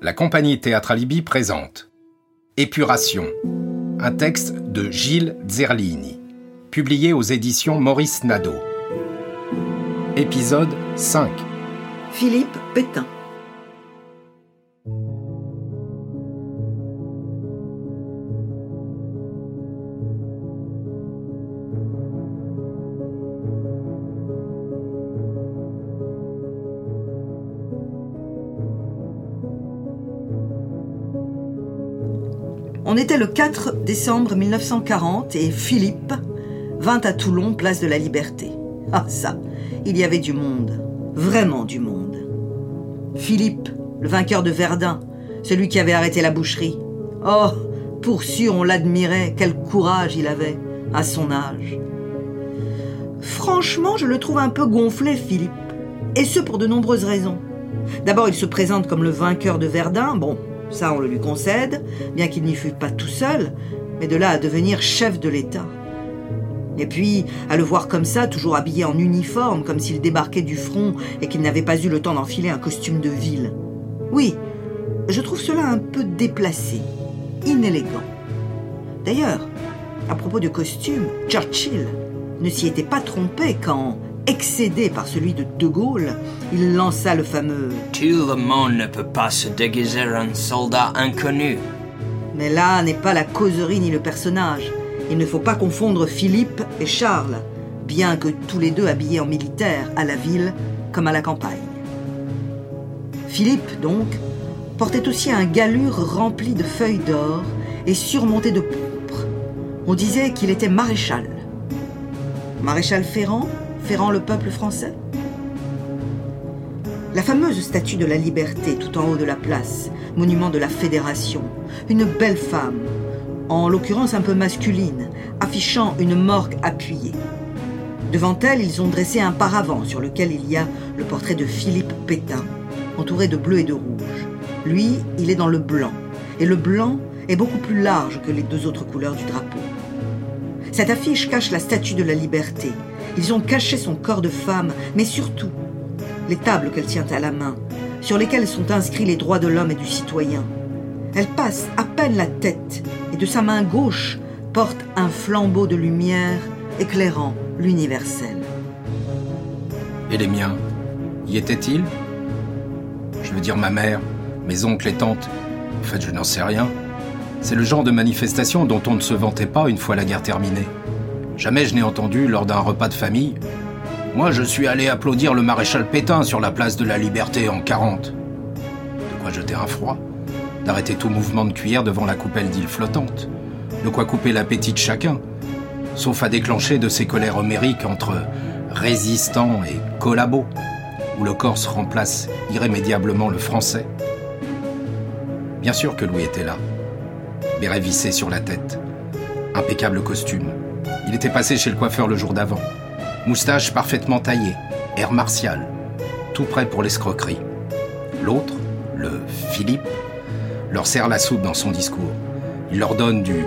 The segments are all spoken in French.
La compagnie Théâtre Alibi présente Épuration, un texte de Gilles Zerlini, publié aux éditions Maurice Nadeau. Épisode 5 Philippe Pétain. On était le 4 décembre 1940 et Philippe vint à Toulon, place de la Liberté. Ah ça, il y avait du monde, vraiment du monde. Philippe, le vainqueur de Verdun, celui qui avait arrêté la boucherie. Oh, pour sûr, on l'admirait, quel courage il avait, à son âge. Franchement, je le trouve un peu gonflé, Philippe, et ce pour de nombreuses raisons. D'abord, il se présente comme le vainqueur de Verdun, bon, ça, on le lui concède, bien qu'il n'y fût pas tout seul, mais de là à devenir chef de l'État. Et puis, à le voir comme ça, toujours habillé en uniforme, comme s'il débarquait du front et qu'il n'avait pas eu le temps d'enfiler un costume de ville. Oui, je trouve cela un peu déplacé, inélégant. D'ailleurs, à propos de costume, Churchill ne s'y était pas trompé quand, excédé par celui de De Gaulle, il lança le fameux Tout le monde ne peut pas se déguiser en soldat inconnu. Mais là n'est pas la causerie ni le personnage. Il ne faut pas confondre Philippe et Charles, bien que tous les deux habillés en militaire à la ville comme à la campagne. Philippe, donc, portait aussi un galure rempli de feuilles d'or et surmonté de pourpre. On disait qu'il était maréchal. Maréchal Ferrand Le peuple français La fameuse statue de la liberté tout en haut de la place, monument de la fédération, une belle femme, en l'occurrence un peu masculine, affichant une morgue appuyée. Devant elle, ils ont dressé un paravent sur lequel il y a le portrait de Philippe Pétain, entouré de bleu et de rouge. Lui, il est dans le blanc, et le blanc est beaucoup plus large que les deux autres couleurs du drapeau. Cette affiche cache la statue de la liberté. Ils ont caché son corps de femme, mais surtout les tables qu'elle tient à la main, sur lesquelles sont inscrits les droits de l'homme et du citoyen. Elle passe à peine la tête et de sa main gauche porte un flambeau de lumière éclairant l'universel. Et les miens Y étaient-ils? Je veux dire ma mère, mes oncles et tantes. En fait, je n'en sais rien. C'est le genre de manifestation dont on ne se vantait pas une fois la guerre terminée. Jamais je n'ai entendu lors d'un repas de famille Moi, je suis allé applaudir le maréchal Pétain sur la place de la Liberté en 40. De quoi jeter un froid D'arrêter tout mouvement de cuillère devant la coupelle d'île flottante. De quoi couper l'appétit de chacun. Sauf à déclencher de ces colères homériques entre résistants et collabos, où le corse remplace irrémédiablement le français. Bien sûr que Louis était là béret vissé sur la tête. Impeccable costume. Il était passé chez le coiffeur le jour d'avant. Moustache parfaitement taillée, air martial, tout prêt pour l'escroquerie. L'autre, le Philippe, leur serre la soupe dans son discours. Il leur donne du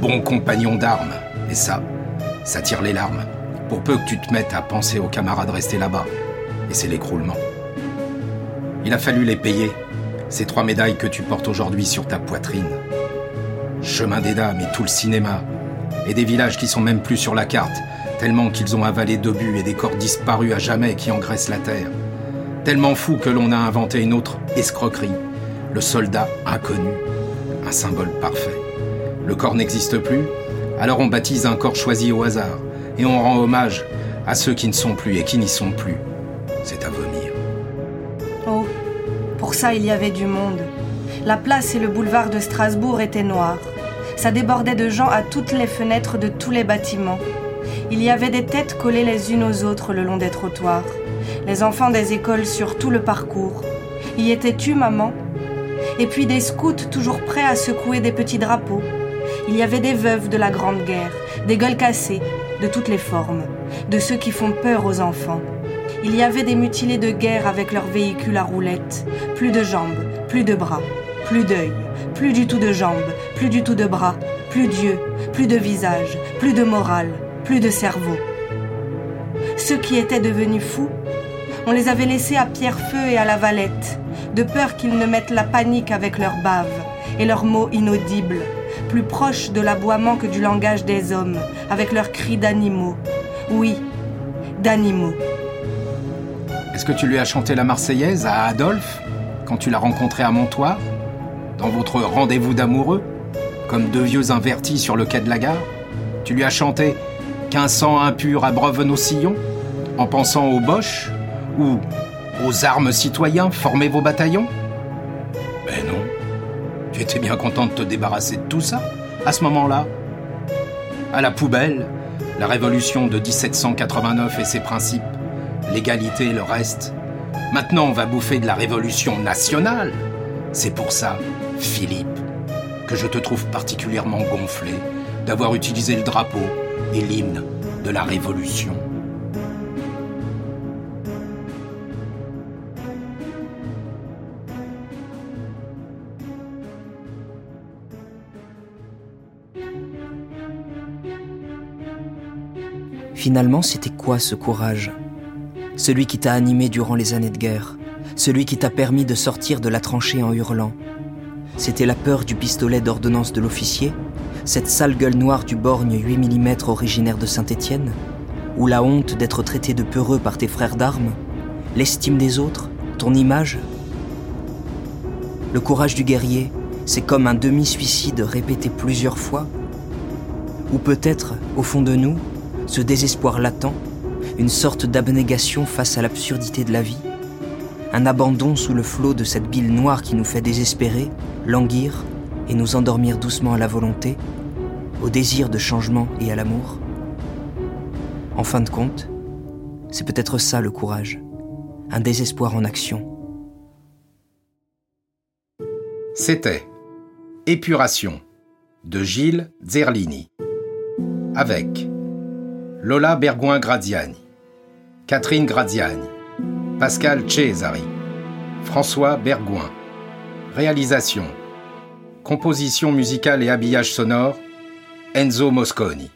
bon compagnon d'armes. Et ça, ça tire les larmes. Pour peu que tu te mettes à penser aux camarades restés là-bas. Et c'est l'écroulement. Il a fallu les payer, ces trois médailles que tu portes aujourd'hui sur ta poitrine. Chemin des Dames et tout le cinéma. Et des villages qui sont même plus sur la carte, tellement qu'ils ont avalé d'obus et des corps disparus à jamais qui engraissent la terre. Tellement fou que l'on a inventé une autre escroquerie, le soldat inconnu, un symbole parfait. Le corps n'existe plus, alors on baptise un corps choisi au hasard, et on rend hommage à ceux qui ne sont plus et qui n'y sont plus. C'est à vomir. Oh, pour ça il y avait du monde. La place et le boulevard de Strasbourg étaient noirs. Ça débordait de gens à toutes les fenêtres de tous les bâtiments. Il y avait des têtes collées les unes aux autres le long des trottoirs. Les enfants des écoles sur tout le parcours. Y étais-tu, maman? Et puis des scouts toujours prêts à secouer des petits drapeaux. Il y avait des veuves de la Grande Guerre, des gueules cassées, de toutes les formes, de ceux qui font peur aux enfants. Il y avait des mutilés de guerre avec leurs véhicules à roulettes, plus de jambes, plus de bras. Plus d'œil, plus du tout de jambes, plus du tout de bras, plus d'yeux, plus de visage, plus de morale, plus de cerveau. Ceux qui étaient devenus fous, on les avait laissés à Pierrefeu et à la Valette, de peur qu'ils ne mettent la panique avec leurs baves et leurs mots inaudibles, plus proches de l'aboiement que du langage des hommes, avec leurs cris d'animaux. Oui, d'animaux. Est-ce que tu lui as chanté la Marseillaise à Adolphe quand tu l'as rencontré à Montoire Dans votre rendez-vous d'amoureux Comme deux vieux invertis sur le quai de la gare Tu lui as chanté Qu'un sang impur abreuve nos sillons En pensant aux boches Ou aux armes citoyens Formez vos bataillons? Ben non. Tu étais bien content de te débarrasser de tout ça, à ce moment-là À la poubelle, la révolution de 1789 et ses principes l'égalité, le reste. Maintenant, on va bouffer de la révolution nationale. C'est pour ça, Philippe, que je te trouve particulièrement gonflé d'avoir utilisé le drapeau et l'hymne de la révolution. Finalement, c'était quoi ce courage? Celui qui t'a animé durant les années de guerre, celui qui t'a permis de sortir de la tranchée en hurlant? C'était la peur du pistolet d'ordonnance de l'officier, cette sale gueule noire du borgne 8 mm originaire de Saint-Étienne, ou la honte d'être traité de peureux par tes frères d'armes, l'estime des autres, ton image. Le courage du guerrier, c'est comme un demi-suicide répété plusieurs fois, ou peut-être, au fond de nous, ce désespoir latent une sorte d'abnégation face à l'absurdité de la vie, un abandon sous le flot de cette bile noire qui nous fait désespérer, languir et nous endormir doucement à la volonté, au désir de changement et à l'amour. En fin de compte, c'est peut-être ça le courage, un désespoir en action. C'était Épuration de Gilles Zerlini avec Lola Bergoin-Gradiani. Catherine Graziani, Pascal Cesari, François Bergouin. Réalisation, composition musicale et habillage sonore, Enzo Mosconi.